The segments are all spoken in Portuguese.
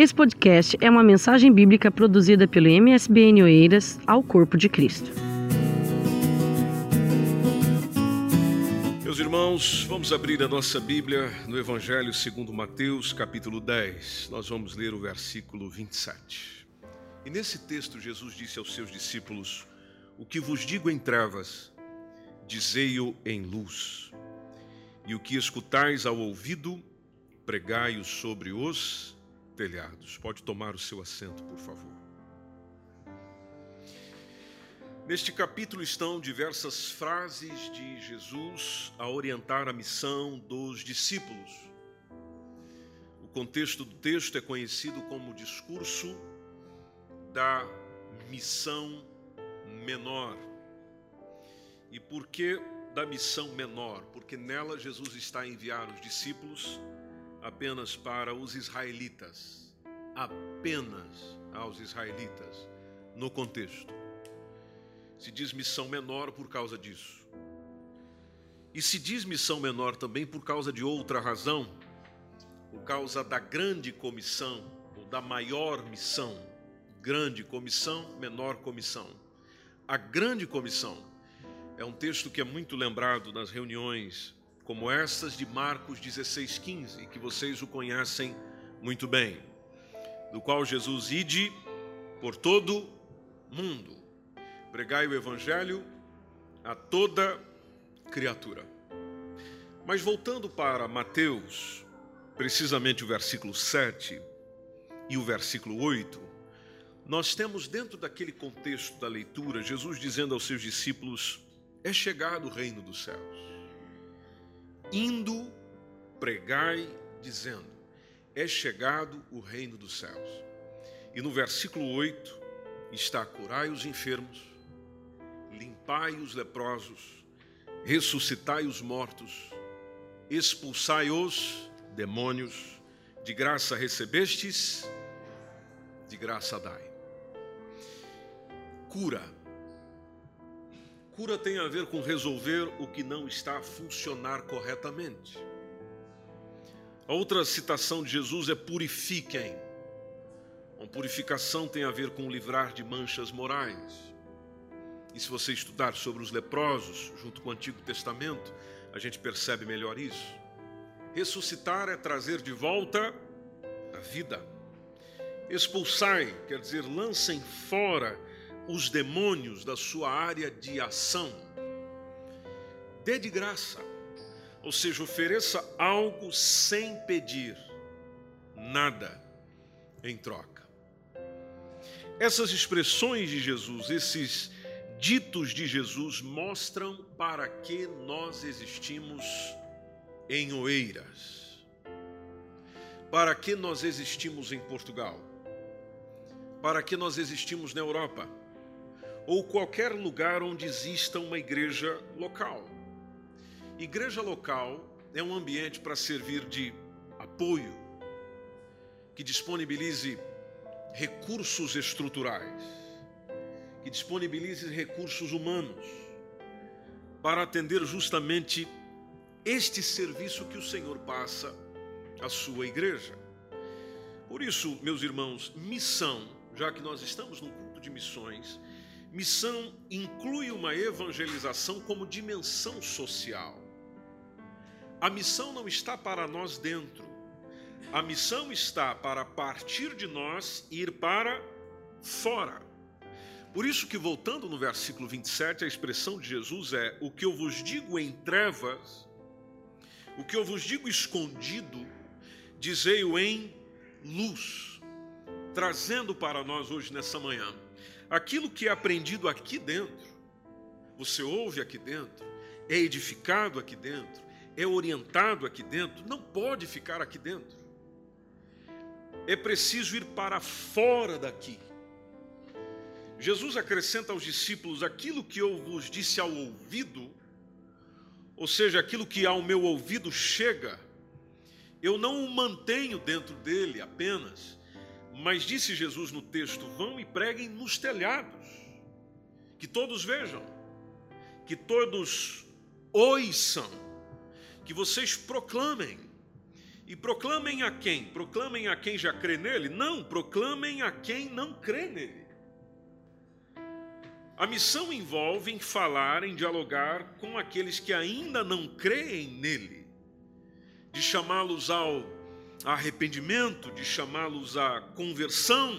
Esse podcast é uma mensagem bíblica produzida pelo MSBN Oeiras ao Corpo de Cristo. Meus irmãos, vamos abrir a nossa Bíblia no Evangelho segundo Mateus, capítulo 10. Nós vamos ler o versículo 27. E nesse texto Jesus disse aos seus discípulos: O que vos digo em trevas, dizei-o em luz. E o que escutais ao ouvido, pregai-o sobre os telhados. Pode tomar o seu assento, por favor. Neste capítulo estão diversas frases de Jesus a orientar a missão dos discípulos. O contexto do texto é conhecido como discurso da missão menor. E por que da missão menor? Porque nela Jesus está a enviar os discípulos apenas para os israelitas, apenas aos israelitas, no contexto. Se diz missão menor por causa disso. E se diz missão menor também por causa de outra razão, por causa da grande comissão, ou da maior missão. Grande comissão, menor comissão. A grande comissão é um texto que é muito lembrado nas reuniões como essas de Marcos 16:15, que vocês o conhecem muito bem, do qual Jesus ide por todo mundo, pregai o evangelho a toda criatura. Mas voltando para Mateus, precisamente o versículo 7 e o versículo 8, nós temos dentro daquele contexto da leitura Jesus dizendo aos seus discípulos: É chegado o reino dos céus indo pregai, dizendo: É chegado o reino dos céus. E no versículo 8 está: curai os enfermos, limpai os leprosos, ressuscitai os mortos, expulsai os demônios, de graça recebestes, de graça dai. Cura Cura tem a ver com resolver o que não está a funcionar corretamente. A outra citação de Jesus é purifiquem. Uma purificação tem a ver com livrar de manchas morais. E se você estudar sobre os leprosos, junto com o Antigo Testamento, a gente percebe melhor isso. Ressuscitar é trazer de volta a vida. Expulsai, quer dizer, lancem fora os demônios da sua área de ação. Dê de graça, ou seja, ofereça algo sem pedir nada em troca. Essas expressões de Jesus, esses ditos de Jesus mostram para que nós existimos em Oeiras. Para que nós existimos em Portugal? Para que nós existimos na Europa? Ou qualquer lugar onde exista uma igreja local. Igreja local é um ambiente para servir de apoio, que disponibilize recursos estruturais, que disponibilize recursos humanos para atender justamente este serviço que o Senhor passa à sua igreja. Por isso, meus irmãos, missão, já que nós estamos num culto de missões, Missão inclui uma evangelização como dimensão social. A missão não está para nós dentro. A missão está para partir de nós e ir para fora. Por isso que voltando no versículo 27, a expressão de Jesus é: "O que eu vos digo em trevas, o que eu vos digo escondido, dizei-o em luz", trazendo para nós hoje nessa manhã aquilo que é aprendido aqui dentro, você ouve aqui dentro, é edificado aqui dentro, é orientado aqui dentro, não pode ficar aqui dentro. É preciso ir para fora daqui. Jesus acrescenta aos discípulos aquilo que eu vos disse ao ouvido, ou seja, aquilo que ao meu ouvido chega, eu não o mantenho dentro dele apenas, mas disse Jesus no texto: vão e preguem nos telhados, que todos vejam, que todos ouçam, que vocês proclamem. E proclamem a quem? Proclamem a quem já crê nele? Não, proclamem a quem não crê nele. A missão envolve em falar, em dialogar com aqueles que ainda não creem nele, de chamá-los ao arrependimento, de chamá-los à conversão,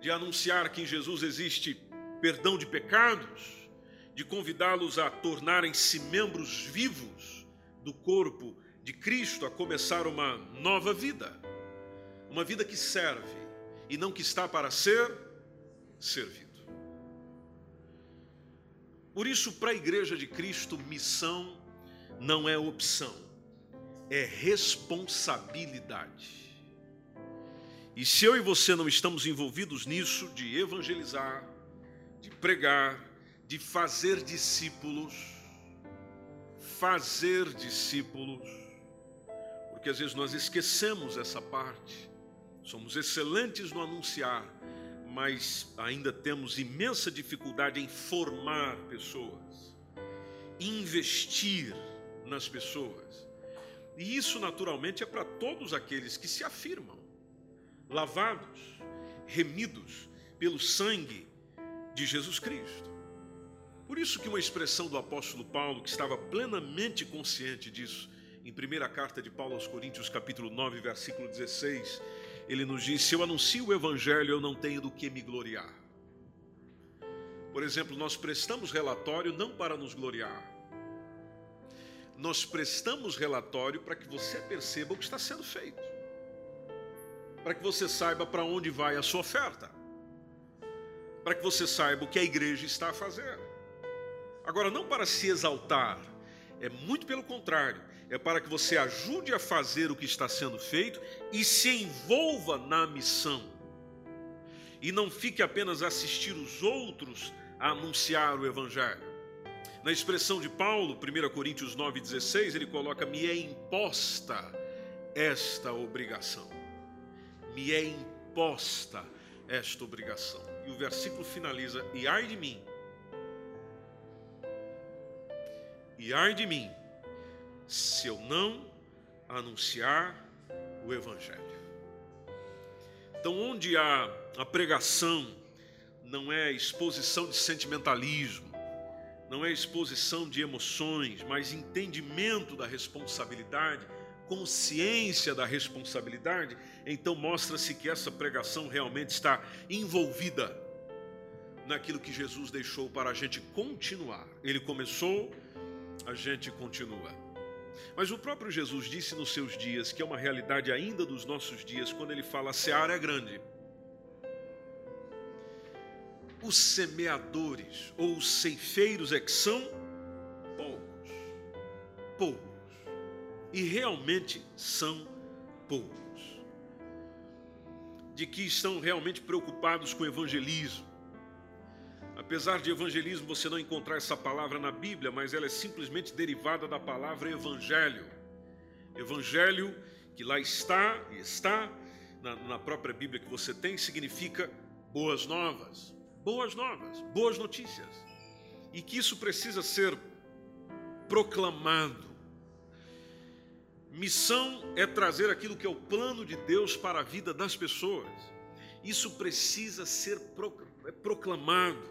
de anunciar que em Jesus existe perdão de pecados, de convidá-los a tornarem-se membros vivos do corpo de Cristo, a começar uma nova vida, uma vida que serve e não que está para ser servido. Por isso, para a Igreja de Cristo, missão não é opção, é responsabilidade. E se eu e você não estamos envolvidos nisso, de evangelizar, de pregar, de fazer discípulos, fazer discípulos, porque às vezes nós esquecemos essa parte, somos excelentes no anunciar, mas ainda temos imensa dificuldade em formar pessoas, investir nas pessoas. E isso naturalmente é para todos aqueles que se afirmam, lavados, remidos pelo sangue de Jesus Cristo. Por isso que uma expressão do apóstolo Paulo, que estava plenamente consciente disso, em primeira carta de Paulo aos Coríntios, capítulo 9, versículo 16, ele nos diz: se eu anuncio o Evangelho, eu não tenho do que me gloriar. Por exemplo, nós prestamos relatório não para nos gloriar, nós prestamos relatório para que você perceba o que está sendo feito, para que você saiba para onde vai a sua oferta, para que você saiba o que a igreja está a fazer. Agora, não para se exaltar, é muito pelo contrário, é para que você ajude a fazer o que está sendo feito e se envolva na missão. E não fique apenas assistir os outros a anunciar o Evangelho. Na expressão de Paulo, 1 Coríntios 9,16, ele coloca: Me é imposta esta obrigação. Me é imposta esta obrigação. E o versículo finaliza: E ai de mim, e ai de mim, se eu não anunciar o Evangelho. Então, onde há a pregação, não é exposição de sentimentalismo, não é exposição de emoções, mas entendimento da responsabilidade, consciência da responsabilidade, então mostra-se que essa pregação realmente está envolvida naquilo que Jesus deixou para a gente continuar. Ele começou, a gente continua. Mas o próprio Jesus disse nos seus dias, que é uma realidade ainda dos nossos dias, quando ele fala: a seara é grande. Os semeadores ou os ceifeiros é que são poucos. Poucos. E realmente são poucos. De que estão realmente preocupados com o evangelismo Apesar de evangelismo você não encontrar essa palavra na Bíblia, mas ela é simplesmente derivada da palavra evangelho. Evangelho, que lá está e está na, na própria Bíblia que você tem, significa boas novas. Boas novas, boas notícias. E que isso precisa ser proclamado. Missão é trazer aquilo que é o plano de Deus para a vida das pessoas. Isso precisa ser proclamado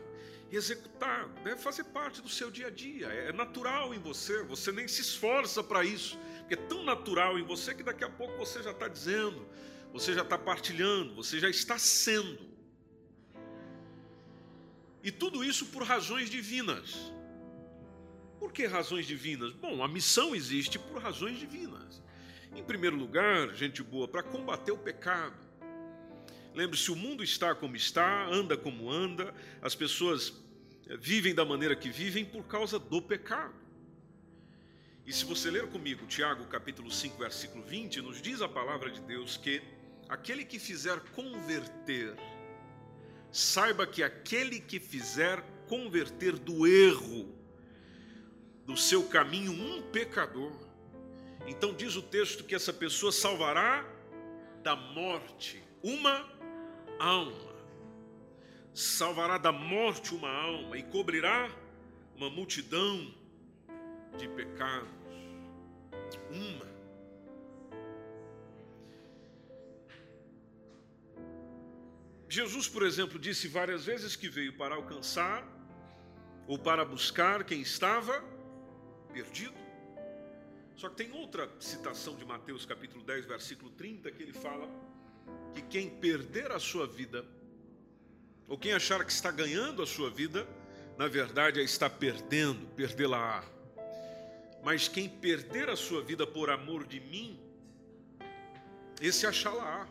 executar, deve fazer parte do seu dia a dia, é natural em você, você nem se esforça para isso, porque é tão natural em você que daqui a pouco você já está dizendo, você já está partilhando, você já está sendo. E tudo isso por razões divinas. Por que razões divinas? Bom, a missão existe por razões divinas. Em primeiro lugar, gente boa, para combater o pecado. Lembre-se, o mundo está como está, anda como anda, as pessoas eh, vivem da maneira que vivem por causa do pecado. E se você ler comigo Tiago capítulo 5, versículo 20, nos diz a palavra de Deus que aquele que fizer converter, saiba que aquele que fizer converter do erro, do seu caminho, um pecador, então diz o texto que essa pessoa salvará da morte uma alma. Salvará da morte uma alma e cobrirá uma multidão de pecados. Uma. Jesus, por exemplo, disse várias vezes que veio para alcançar ou para buscar quem estava perdido. Só que tem outra citação de Mateus capítulo 10, versículo 30, que ele fala que quem perder a sua vida, ou quem achar que está ganhando a sua vida, na verdade a está perdendo, perdê-la-á. Mas quem perder a sua vida por amor de mim, esse achá-la-á.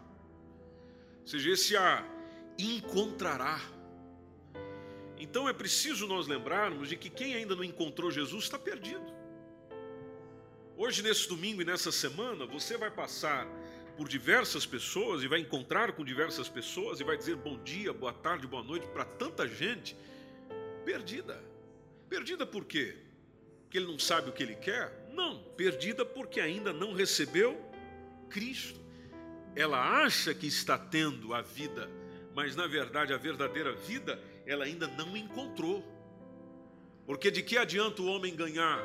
Ou seja, esse a encontrará. Então é preciso nós lembrarmos de que quem ainda não encontrou Jesus está perdido. Hoje, nesse domingo e nessa semana, você vai passar por diversas pessoas e vai encontrar com diversas pessoas e vai dizer bom dia, boa tarde, boa noite para tanta gente perdida. Perdida por quê? Porque ele não sabe o que ele quer? Não, perdida porque ainda não recebeu Cristo. Ela acha que está tendo a vida, mas na verdade a verdadeira vida ela ainda não encontrou. Porque de que adianta o homem ganhar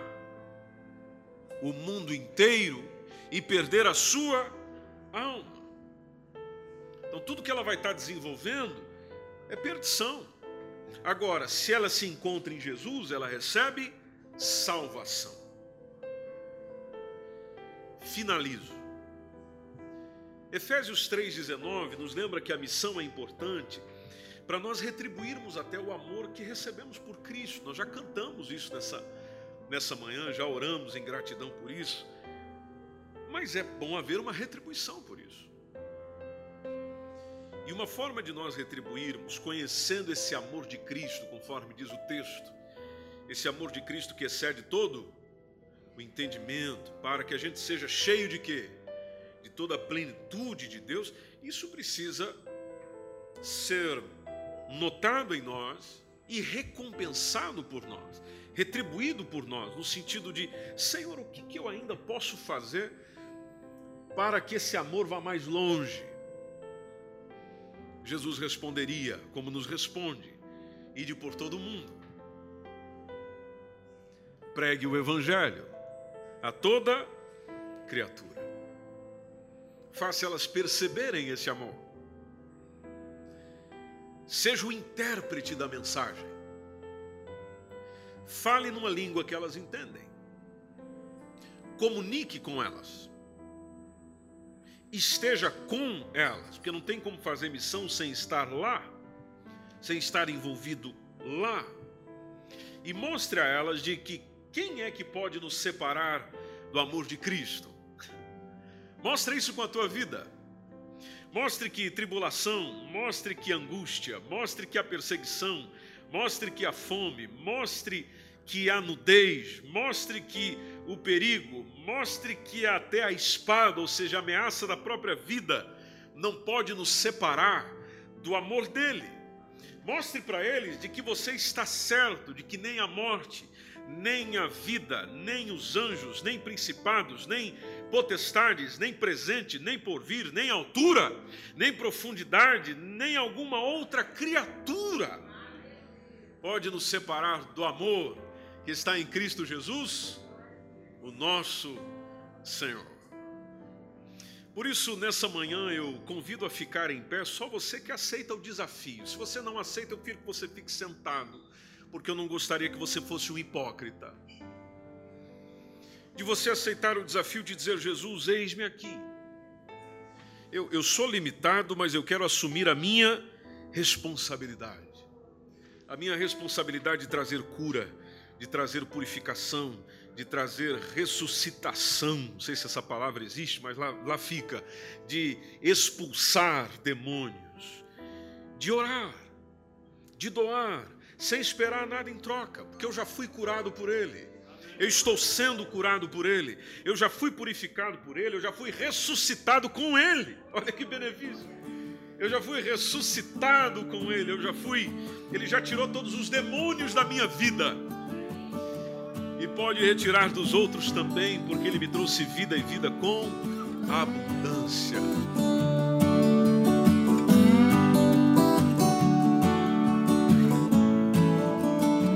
o mundo inteiro e perder a sua alma. Então, tudo que ela vai estar desenvolvendo é perdição. Agora, se ela se encontra em Jesus, ela recebe salvação. Finalizo. Efésios 3,19 nos lembra que a missão é importante para nós retribuirmos até o amor que recebemos por Cristo. Nós já cantamos isso nessa nessa manhã, já oramos em gratidão por isso, mas é bom haver uma retribuição por isso. E uma forma de nós retribuirmos, conhecendo esse amor de Cristo, conforme diz o texto, esse amor de Cristo que excede todo o entendimento, para que a gente seja cheio de quê? De toda a plenitude de Deus, isso precisa ser notado em nós e recompensado por nós retribuído por nós, no sentido de: Senhor, o que, eu ainda posso fazer para que esse amor vá mais longe? Jesus responderia, como nos responde: Ide por todo mundo, pregue o Evangelho a toda criatura, faça elas perceberem esse amor, seja o intérprete da mensagem Fale numa língua que elas entendem. Comunique com elas. Esteja com elas, porque não tem como fazer missão sem estar lá, sem estar envolvido lá. E mostre a elas de que quem é que pode nos separar do amor de Cristo. Mostre isso com a tua vida. Mostre que tribulação, mostre que angústia, mostre que a perseguição, mostre que a fome, mostre que a nudez, mostre que o perigo, mostre que até a espada, ou seja, a ameaça da própria vida, não pode nos separar do amor dele. Mostre para eles de que você está certo, de que nem a morte, nem a vida, nem os anjos, nem principados, nem potestades, nem presente, nem porvir, nem altura, nem profundidade, nem alguma outra criatura pode nos separar do amor que está em Cristo Jesus, o nosso Senhor. Por isso, nessa manhã, eu convido a ficar em pé só você que aceita o desafio. Se você não aceita, eu quero que você fique sentado, porque eu não gostaria que você fosse um hipócrita. De você aceitar o desafio de dizer: Jesus, eis-me aqui. Eu, eu sou limitado, mas eu quero assumir a minha responsabilidade a minha responsabilidade de trazer cura, de trazer purificação, de trazer ressuscitação, não sei se essa palavra existe, mas lá, lá fica, de expulsar demônios, de orar, de doar, sem esperar nada em troca, porque eu já fui curado por Ele, eu estou sendo curado por Ele, eu já fui purificado por Ele, eu já fui ressuscitado com Ele, olha que benefício. Eu já fui ressuscitado com Ele, eu já fui, Ele já tirou todos os demônios da minha vida. E pode retirar dos outros também, porque Ele me trouxe vida e vida com abundância.